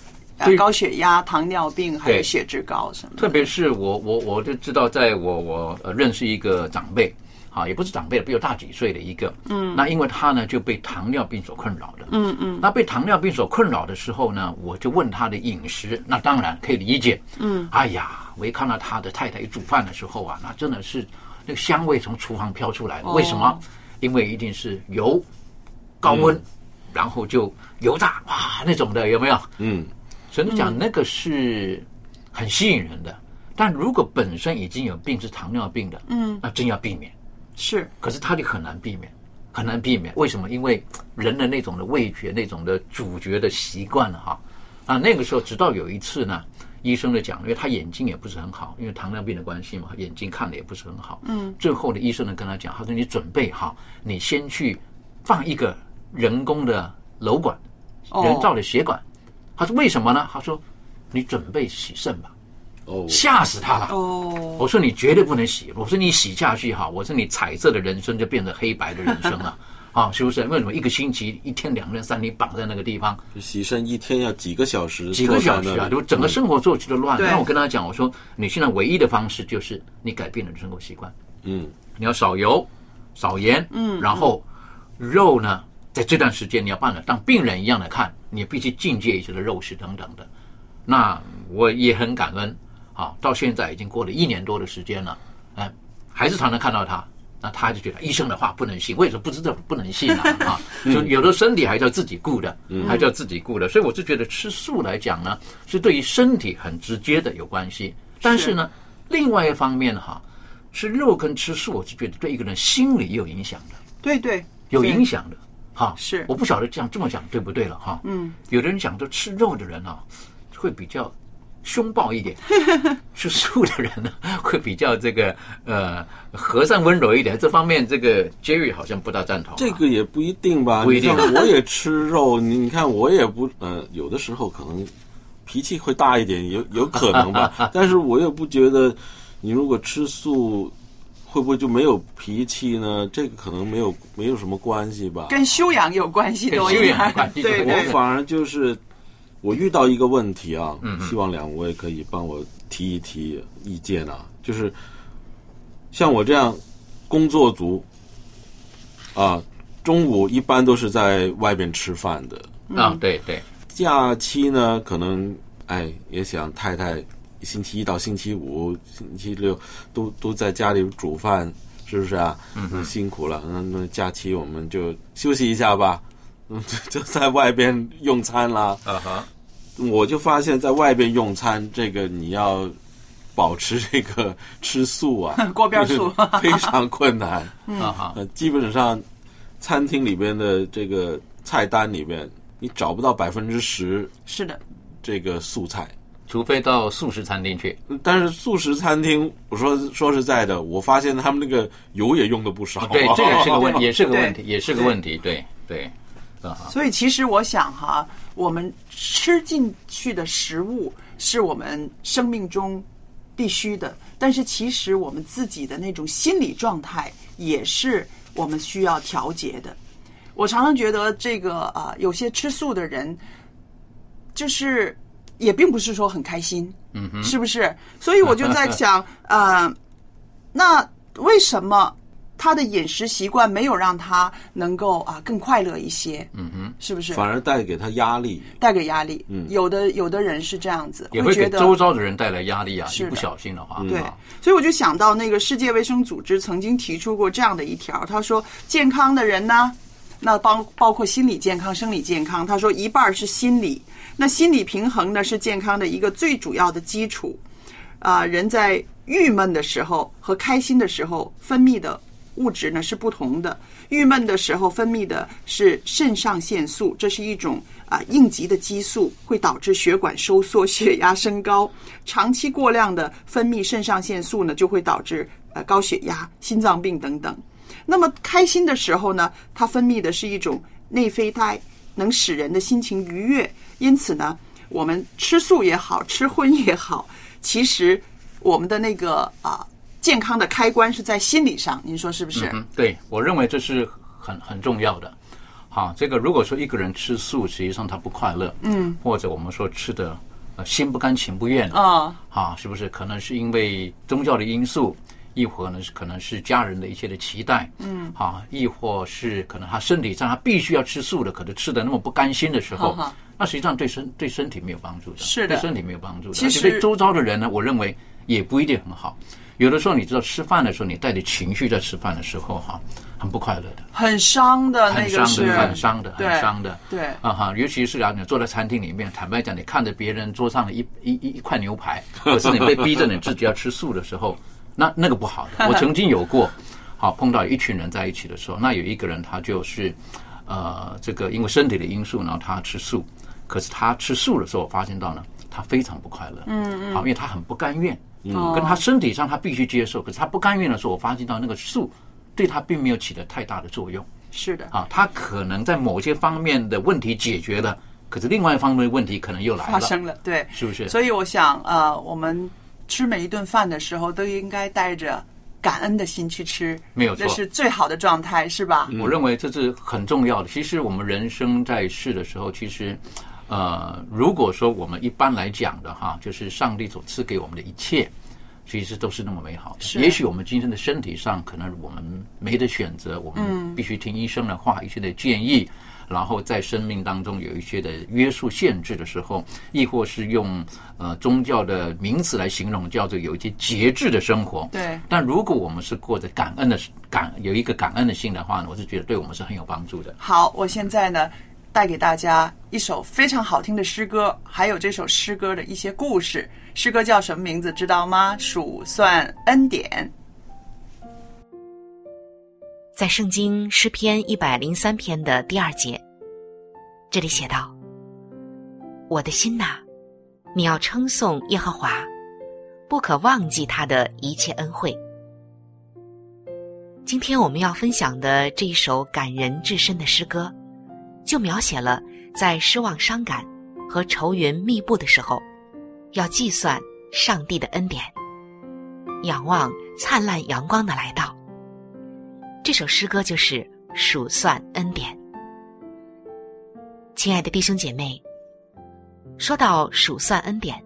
高血压、糖尿病还有血脂高什么的。特别是我我我就知道，在我我呃认识一个长辈，啊，也不是长辈，比我大几岁的一个，嗯，那因为他呢就被糖尿病所困扰的，嗯嗯。那被糖尿病所困扰的时候呢，我就问他的饮食，那当然可以理解，嗯，哎呀，我一看到他的太太一煮饭的时候啊，那真的是那个香味从厨房飘出来为什么？因为一定是油高温，然后就油炸哇那种的，有没有？嗯，所以你讲那个是很吸引人的。但如果本身已经有病是糖尿病的，嗯，那真要避免。是，可是它就很难避免，很难避免。为什么？因为人的那种的味觉、那种的主角的习惯了哈。啊，那个时候直到有一次呢，医生的讲，因为他眼睛也不是很好，因为糖尿病的关系嘛，眼睛看的也不是很好。嗯最后的，医生呢跟他讲，他说你准备好，你先去放一个人工的瘘管，哦人造的血管。他说为什么呢？他说你准备洗肾吧。哦，吓死他了。哦，我说你绝对不能洗，我说你洗下去哈，我说你彩色的人生就变成黑白的人生了。啊，是不是？为什么一个星期一天、两天、三天绑在那个地方，洗肾一天要几个小时，几个小时啊，就整个生活作息都乱那我跟他讲，我说你现在唯一的方式就是你改变了你的生活习惯，嗯你要少油、少盐，嗯然后肉呢，在这段时间你要办了当病人一样的看，你必须境界一些的肉食等等的。那我也很感恩啊，到现在已经过了一年多的时间了，哎，还是常常看到他。那他就觉得医生的话不能信，为什么不知道不能信啊？啊，就有的身体还是要自己顾的，还是要自己顾的。所以我就觉得吃素来讲呢，是对于身体很直接的有关系。但是呢，另外一方面哈，吃肉跟吃素，我是觉得对一个人心理也有影响的，对对，有影响的。哈，是我不晓得这样这么讲对不对了哈。嗯，有的人讲说吃肉的人啊，会比较凶暴一点，吃素的人呢 会比较这个呃和善温柔一点。这方面，这个 Jerry 好像不大赞同啊、这个也不一定吧。不一定我也吃肉，你你看我也不呃，有的时候可能脾气会大一点，有有可能吧。但是我也不觉得你如果吃素。会不会就没有脾气呢？这个可能没有没有什么关系吧。跟修养有关系，跟都修养对我，反而就是我遇到一个问题啊，希望两位可以帮我提一提意见啊。就是像我这样工作族啊，中午一般都是在外边吃饭的，啊，对对，假期呢可能哎也想太太星期一到星期五、星期六都都在家里煮饭，是不是啊？嗯，辛苦了。那那假期我们就休息一下吧，嗯，就就在外边用餐啦。啊哈，我就发现，在外边用餐，这个你要保持这个吃素啊，锅边素非常困难。啊哈，呃，基本上餐厅里边的这个菜单里面，你找不到百分之十是的，这个素菜。除非到素食餐厅去。但是素食餐厅，我说说实在的，我发现他们那个油也用的不少。对，这也是个问，也是个问题，也是个问题。对对，所以其实我想哈，我们吃进去的食物是我们生命中必须的，但是其实我们自己的那种心理状态也是我们需要调节的。我常常觉得这个啊、有些吃素的人，就是也并不是说很开心，嗯哼，是不是？所以我就在想，呃，那为什么他的饮食习惯没有让他能够啊更快乐一些？嗯哼，是不是？反而带给他压力。带给压力。嗯有的有的人是这样子，也会给觉得周遭的人带来压力啊！是的一不小心的话，对啊，所以我就想到那个世界卫生组织曾经提出过这样的一条，他说健康的人呢，那包包括心理健康、生理健康，他说一半是心理，那心理平衡呢是健康的一个最主要的基础。啊、人在郁闷的时候和开心的时候分泌的物质呢是不同的。郁闷的时候分泌的是肾上腺素，这是一种啊、应急的激素，会导致血管收缩、血压升高。长期过量的分泌肾上腺素呢，就会导致呃高血压、心脏病等等。那么开心的时候呢，它分泌的是一种内啡肽，能使人的心情愉悦。因此呢，我们吃素也好，吃荤也好，其实我们的那个啊、健康的开关是在心理上，您说是不是？嗯，对我认为这是很很重要的。好，这个如果说一个人吃素，实际上他不快乐，嗯，或者我们说吃的呃心不甘情不愿啊，啊，是不是？可能是因为宗教的因素，亦或呢是可能是家人的一些的期待，嗯，啊，亦或是可能他身体上他必须要吃素的，可能吃的那么不甘心的时候那实际上对身对身体没有帮助的，是的对身体没有帮助的，其实而且对周遭的人呢，我认为也不一定很好。有的时候你知道吃饭的时候，你带着情绪在吃饭的时候哈，很不快乐的。很伤的那很伤个是的，很伤的，很伤的。对啊哈，尤其是啊，你坐在餐厅里面，坦白讲，你看着别人桌上的一一一一块牛排，可是你被逼着你自己要吃素的时候，那那个不好的。我曾经有过，好碰到一群人在一起的时候，那有一个人他就是呃，这个因为身体的因素，然后他吃素，可是他吃素的时候，我发现到呢，他非常不快乐。嗯嗯好，因为他很不甘愿，嗯跟他身体上他必须接受，可是他不甘愿的时候，我发现到那个素对他并没有起得太大的作用。是的，啊，他可能在某些方面的问题解决了，可是另外一方面的问题可能又来了，发生了，对，是不是？所以我想，呃，我们吃每一顿饭的时候，都应该带着感恩的心去吃，没有错这是最好的状态，是吧？我认为这是很重要的。其实我们人生在世的时候，其实，呃，如果说我们一般来讲的哈，就是上帝所赐给我们的一切，其实都是那么美好的。是也许我们今天的身体上，可能我们没得选择，我嗯们必须听医生的话，一些的建议。然后在生命当中有一些的约束限制的时候，亦或是用呃宗教的名词来形容，叫做有一些节制的生活。对但如果我们是过着感恩的感，有一个感恩的心的话呢，我是觉得对我们是很有帮助的。好，我现在呢带给大家一首非常好听的诗歌，还有这首诗歌的一些故事。诗歌叫什么名字？知道吗？数算恩典。在圣经诗篇一百零三篇的第二节，这里写道：“我的心呐，你要称颂耶和华，不可忘记他的一切恩惠。”今天我们要分享的这一首感人至深的诗歌，就描写了在失望、伤感和愁云密布的时候，要计算上帝的恩典，仰望灿烂阳光的来到。这首诗歌就是数算恩典。亲爱的弟兄姐妹，说到数算恩典，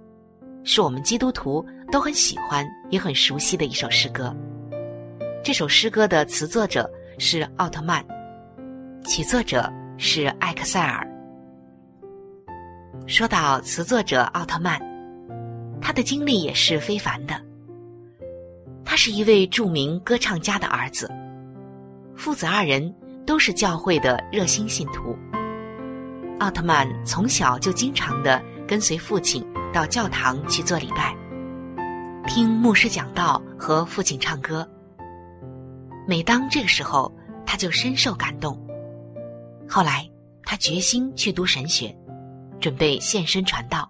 是我们基督徒都很喜欢也很熟悉的一首诗歌。这首诗歌的词作者是奥特曼，曲作者是艾克塞尔。说到词作者奥特曼，他的经历也是非凡的。他是一位著名歌唱家的儿子。父子二人都是教会的热心信徒。奥特曼从小就经常的跟随父亲到教堂去做礼拜，听牧师讲道和父亲唱歌。每当这个时候，他就深受感动。后来，他决心去读神学，准备献身传道，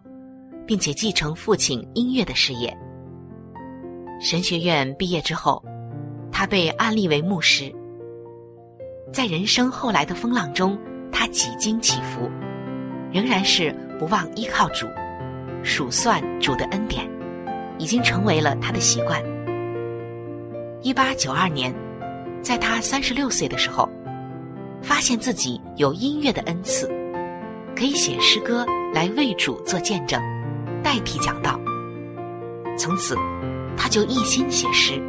并且继承父亲音乐的事业。神学院毕业之后，他被安立为牧师。在人生后来的风浪中，他几经起伏，仍然是不忘依靠主，数算主的恩典，已经成为了他的习惯。一八九二年，在他三十六岁的时候，发现自己有音乐的恩赐，可以写诗歌来为主做见证，代替讲道。从此，他就一心写诗。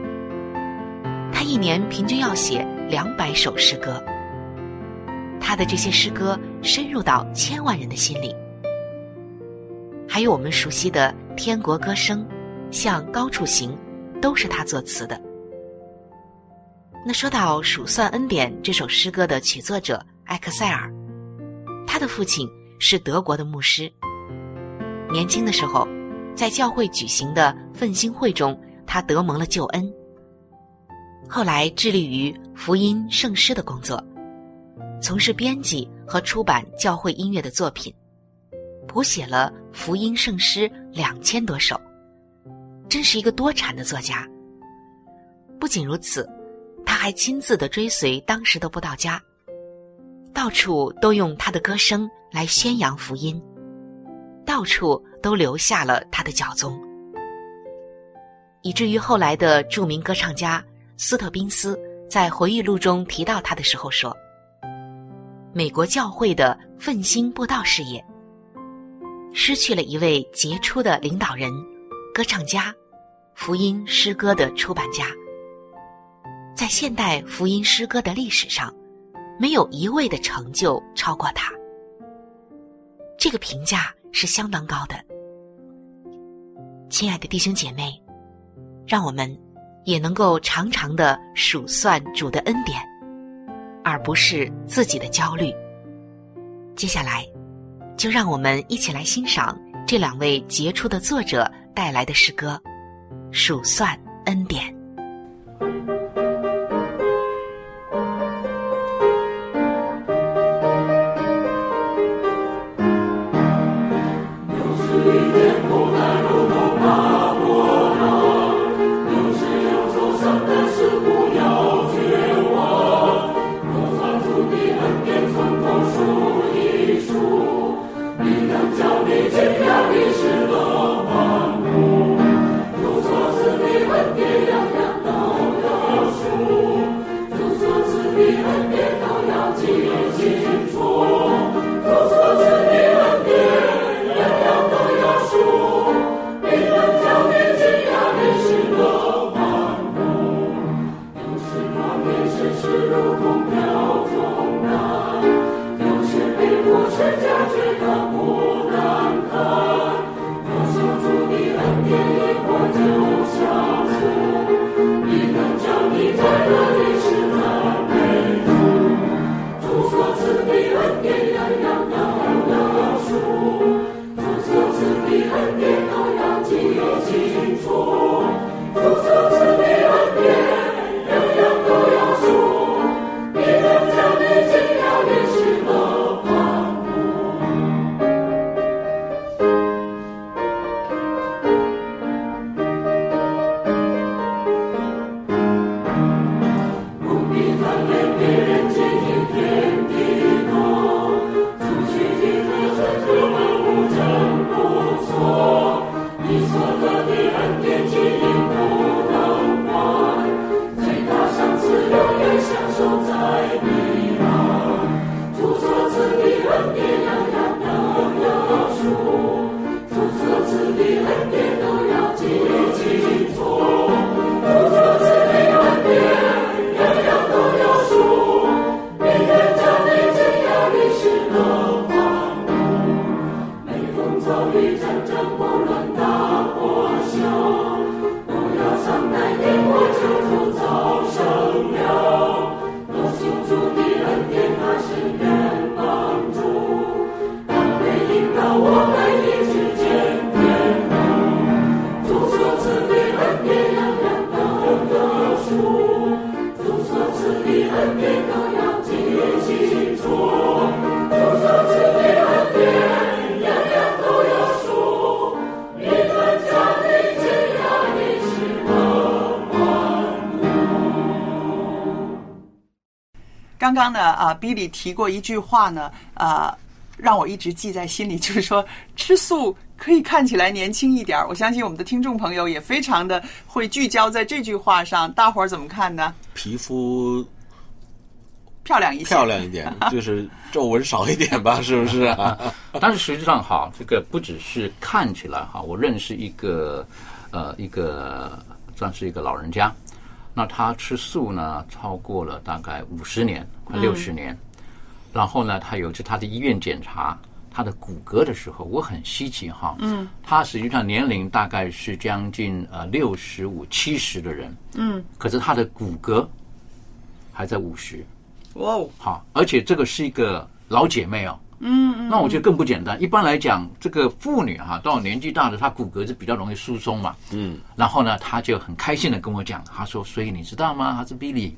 他一年平均要写两百首诗歌，他的这些诗歌深入到千万人的心里。还有我们熟悉的《天国歌声》，向高处行，都是他作词的。那说到《数算恩典》这首诗歌的曲作者艾克塞尔，他的父亲是德国的牧师。年轻的时候，在教会举行的奋兴会中，他得蒙了救恩。后来致力于福音圣诗的工作，从事编辑和出版教会音乐的作品，谱写了福音圣诗两千多首，真是一个多产的作家。不仅如此，他还亲自的追随当时的布道家，到处都用他的歌声来宣扬福音，到处都留下了他的脚踪，以至于后来的著名歌唱家。斯特宾斯在回忆录中提到他的时候说：“美国教会的奋兴布道事业，失去了一位杰出的领导人、歌唱家、福音诗歌的出版家。在现代福音诗歌的历史上，没有一位的成就超过他。这个评价是相当高的。亲爱的弟兄姐妹，让我们也能够常常的数算主的恩典，而不是自己的焦虑。接下来，就让我们一起来欣赏这两位杰出的作者带来的诗歌《数算恩典》。刚刚呢，啊，比利提过一句话呢，啊，让我一直记在心里，就是说吃素可以看起来年轻一点儿。我相信我们的听众朋友也非常的会聚焦在这句话上，大伙儿怎么看呢？皮肤漂亮一些，漂亮一点，就是皱纹少一点吧，是不是啊？但是实际上哈，这个不只是看起来哈，我认识一个呃一个算是一个老人家，那他吃素呢超过了大概五十年，快六十年。然后呢，他有一次他的医院检查他的骨骼的时候，我很稀奇哈，嗯，他实际上年龄大概是将近呃六十五七十的人，嗯，可是他的骨骼还在五十，哇哦，好，而且这个是一个老姐妹哦。嗯嗯，那我觉得更不简单。一般来讲，这个妇女哈，到年纪大的，她骨骼是比较容易疏松嘛。嗯，然后呢，她就很开心的跟我讲，她说：“所以你知道吗？她是 Billy，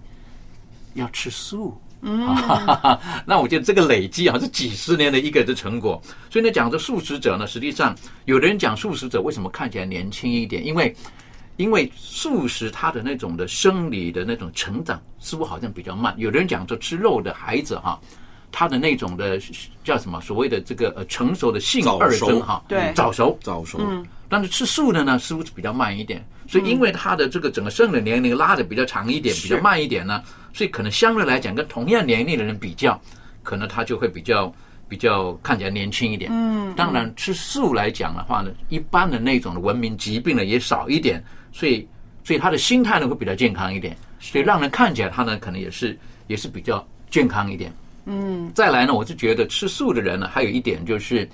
要吃素。”嗯 那我觉得这个累积啊，是几十年的一个的成果。所以呢，讲这素食者呢，实际上有的人讲素食者为什么看起来年轻一点？因为因为素食它的那种的生理的那种成长似乎好像比较慢。有的人讲说吃肉的孩子哈，他的那种的叫什么所谓的这个呃成熟的性二征哈，对早熟早熟。嗯但是吃素的呢，似乎是比较慢一点。所以因为他的这个整个生理年龄拉的比较长一点，比较慢一点呢，所以可能相对来讲跟同样年龄的人比较，可能他就会比较比较看起来年轻一点。嗯当然吃素来讲的话呢，一般的那种的文明疾病呢也少一点，所以所以他的心态呢会比较健康一点，所以让人看起来他呢可能也是也是比较健康一点。嗯再来呢，我就觉得吃素的人呢，还有一点就是，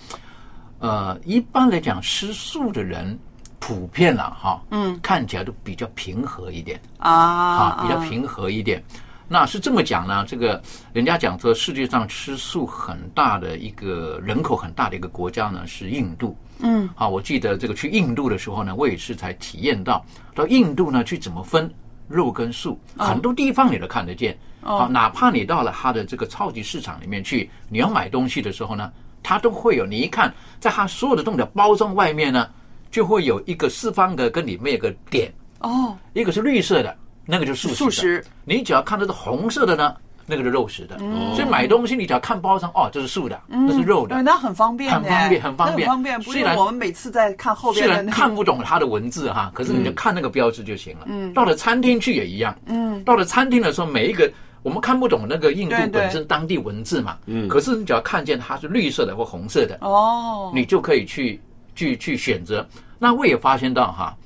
呃，一般来讲吃素的人普遍了哈，嗯看起来都比较平和一点啊啊，比较平和一点。那是这么讲呢，这个人家讲说世界上吃素很大的一个人口很大的一个国家呢是印度。嗯啊，我记得这个去印度的时候呢，我也是才体验到，到印度呢去怎么分肉跟素，哦很多地方你都看得见。哦啊，哪怕你到了它的这个超级市场里面去，你要买东西的时候呢，它都会有。你一看，在它所有的东西的包装外面呢，就会有一个四方格跟里面有个点，哦，一个是绿色的，那个就是素素食你只要看到是红色的呢，那个是肉食的。嗯所以买东西你只要看包装，哦，这是素的，那是肉的对，。那很方便，很方便很方便方便。虽然我们每次在看后边虽然看不懂它的文字哈，可是你就看那个标志就行了。嗯到了餐厅去也一样。嗯到了餐厅的时候，每一个我们看不懂那个印度本身当地文字嘛，嗯。可是你只要看见它是绿色的或红色的，哦，你就可以去去去选择。那我也发现到哈，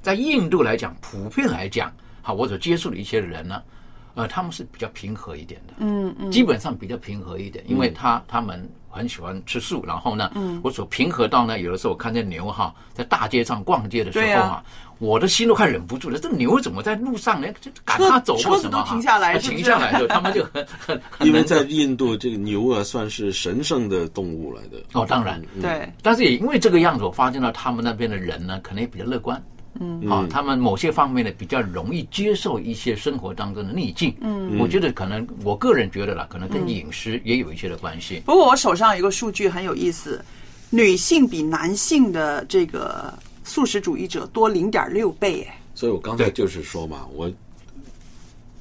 在印度来讲，普遍来讲，哈，我所接触的一些人呢，呃，他们是比较平和一点的，嗯嗯，基本上比较平和一点，因为他他们很喜欢吃素，然后呢，嗯。我所平和到呢，有的时候我看见牛哈在大街上逛街的时候啊，我的心都快忍不住了，这牛怎么在路上呢？就赶它走车子都或什么哈停下来停下来的，他们就很很很因为在印度，这个牛啊算是神圣的动物来的。哦，当然，对，但是也因为这个样子，我发现到他们那边的人呢，可能也比较乐观。嗯。啊，他们某些方面呢比较容易接受一些生活当中的逆境。嗯。我觉得可能我个人觉得啦，可能跟饮食也有一些的关系。不过我手上有一个数据很有意思，女性比男性的这个素食主义者多零点六倍，哎，所以我刚才就是说嘛，我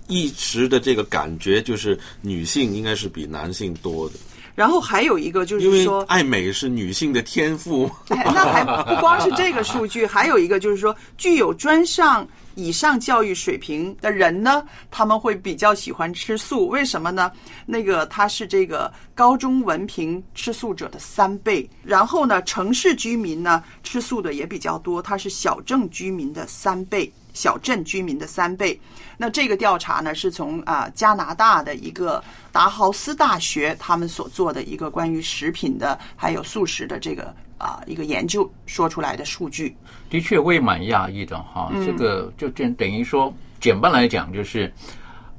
一直的这个感觉就是女性应该是比男性多的，然后还有一个就是说，爱美是女性的天赋。哎，那还不光是这个数据，还有一个就是说，具有专上以上教育水平的人呢，他们会比较喜欢吃素。为什么呢？那个他是这个高中文凭吃素者的三倍，然后呢，城市居民呢吃素的也比较多，他是小镇居民的三倍。小镇居民的三倍。那这个调查呢，是从啊加拿大的一个达豪斯大学他们所做的一个关于食品的还有素食的这个啊一个研究说出来的数据。的确，我也蛮讶异的哈。嗯这个就等等于说，简单来讲就是，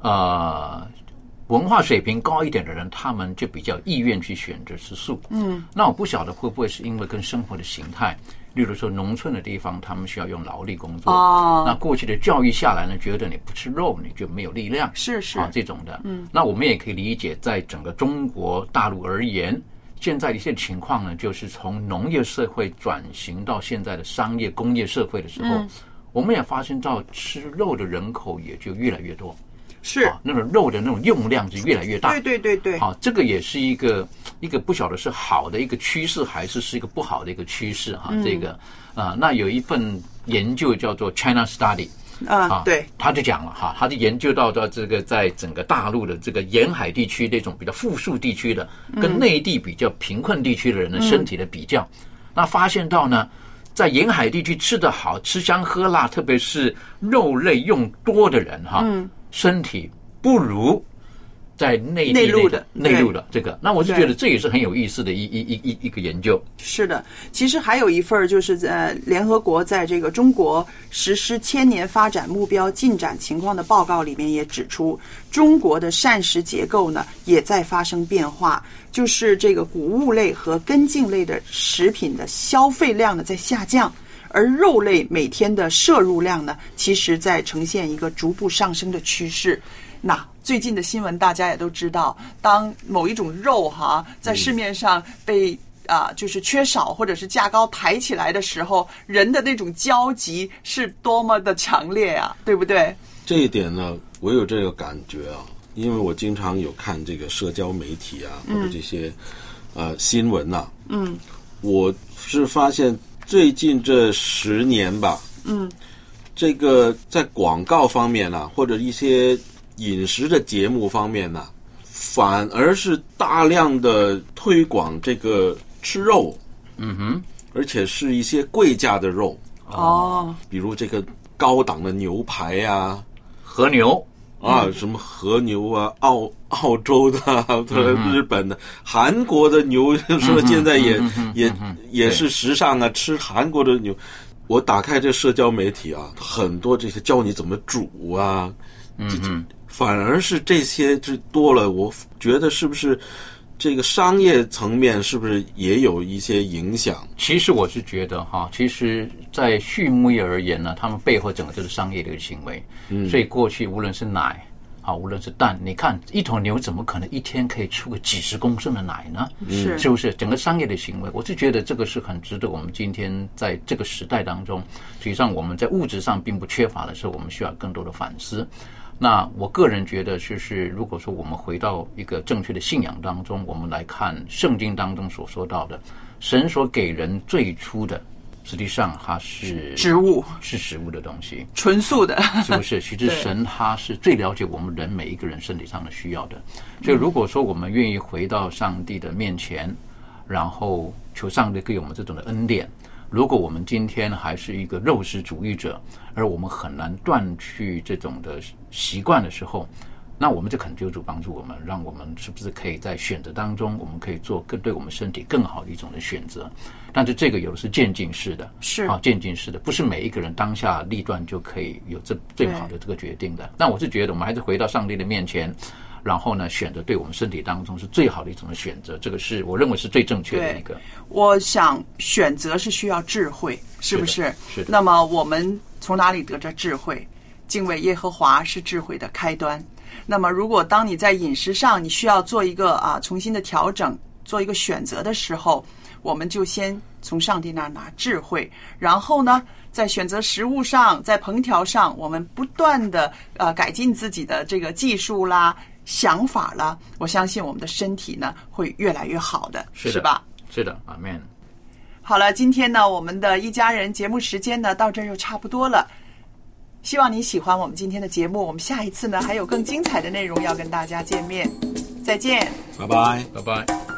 呃，文化水平高一点的人，他们就比较意愿去选择吃素。嗯，那我不晓得会不会是因为跟生活的形态，例如说农村的地方，他们需要用劳力工作。哦那过去的教育下来呢，觉得你不吃肉你就没有力量。是是啊，这种的。嗯那我们也可以理解，在整个中国大陆而言，现在的一些情况呢，就是从农业社会转型到现在的商业工业社会的时候，嗯我们也发现到吃肉的人口也就越来越多。是。啊，那种肉的那种用量就越来越大。对对对对，好、这个也是一个一个不晓得是好的一个趋势，还是是一个不好的一个趋势哈、嗯。这个啊、那有一份研究叫做 China Study。啊对，他就讲了哈，他就研究到到这个在整个大陆的这个沿海地区这种比较富庶地区的，跟嗯内地比较贫困地区的人的嗯身体的比较，那发现到呢，在沿海地区吃得好、吃香喝辣，特别是肉类用多的人哈，嗯身体不如在内地内陆的内陆的这个，那我就觉得这也是很有意思的一一一一一个研究。是的，其实还有一份就是在联合国在这个中国实施千年发展目标进展情况的报告里面也指出，中国的膳食结构呢也在发生变化，就是这个谷物类和根茎类的食品的消费量呢在下降。而肉类每天的摄入量呢，其实在呈现一个逐步上升的趋势。那最近的新闻大家也都知道，当某一种肉哈在市面上被啊、就是缺少或者是价高抬起来的时候，人的那种焦急是多么的强烈啊，对不对？这一点呢，我有这个感觉啊，因为我经常有看这个社交媒体啊，或者这些、呃新闻呐、嗯我是发现最近这十年吧，嗯。这个在广告方面啊，或者一些饮食的节目方面呢、反而是大量的推广这个吃肉，嗯哼，而且是一些贵价的肉，哦，比如这个高档的牛排呀、和牛啊，什么和牛啊，澳澳洲的、啊、日本的、韩国的牛，说现在也也也是时尚啊，吃韩国的牛。我打开这社交媒体啊，很多这些教你怎么煮啊，这这反而是这些就多了。我觉得是不是这个商业层面是不是也有一些影响？其实我是觉得哈，其实，在畜牧业而言呢，他们背后整个就是商业的一个行为。嗯所以过去无论是奶啊，无论是蛋，你看一头牛怎么可能一天可以出个几十公升的奶呢？是是不是？整个商业的行为，我是觉得这个是很值得我们今天在这个时代当中，实际上我们在物质上并不缺乏的时候，我们需要更多的反思。那我个人觉得，就是如果说我们回到一个正确的信仰当中，我们来看圣经当中所说到的，神所给人最初的，实际上它是植物，是食物的东西，纯素的，是不是？其实神他是最了解我们人每一个人身体上的需要的。所以如果说我们愿意回到上帝的面前，然后求上帝给我们这种的恩典。如果我们今天还是一个肉食主义者，而我们很难断去这种的习惯的时候，那我们就恳求主帮助我们，让我们是不是可以在选择当中，我们可以做更对我们身体更好的一种的选择。但是这个有的是渐进式的，是啊，渐进式的，不是每一个人当下立断就可以有这最好的这个决定的。那我是觉得，我们还是回到上帝的面前。然后呢，选择对我们身体当中是最好的一种的选择，这个是我认为是最正确的一个。我想选择是需要智慧，是不是？是的。那么我们从哪里得着智慧？敬畏耶和华是智慧的开端。那么，如果当你在饮食上你需要做一个啊重新的调整，做一个选择的时候，我们就先从上帝那儿拿智慧，然后呢，在选择食物上，在烹调上，我们不断的呃改进自己的这个技术啦。想法啦，我相信我们的身体呢会越来越好的，是是吧？是的，阿门。好了，今天呢，我们的一家人节目时间呢到这儿又差不多了。希望你喜欢我们今天的节目，我们下一次呢还有更精彩的内容要跟大家见面。再见，拜拜，拜拜。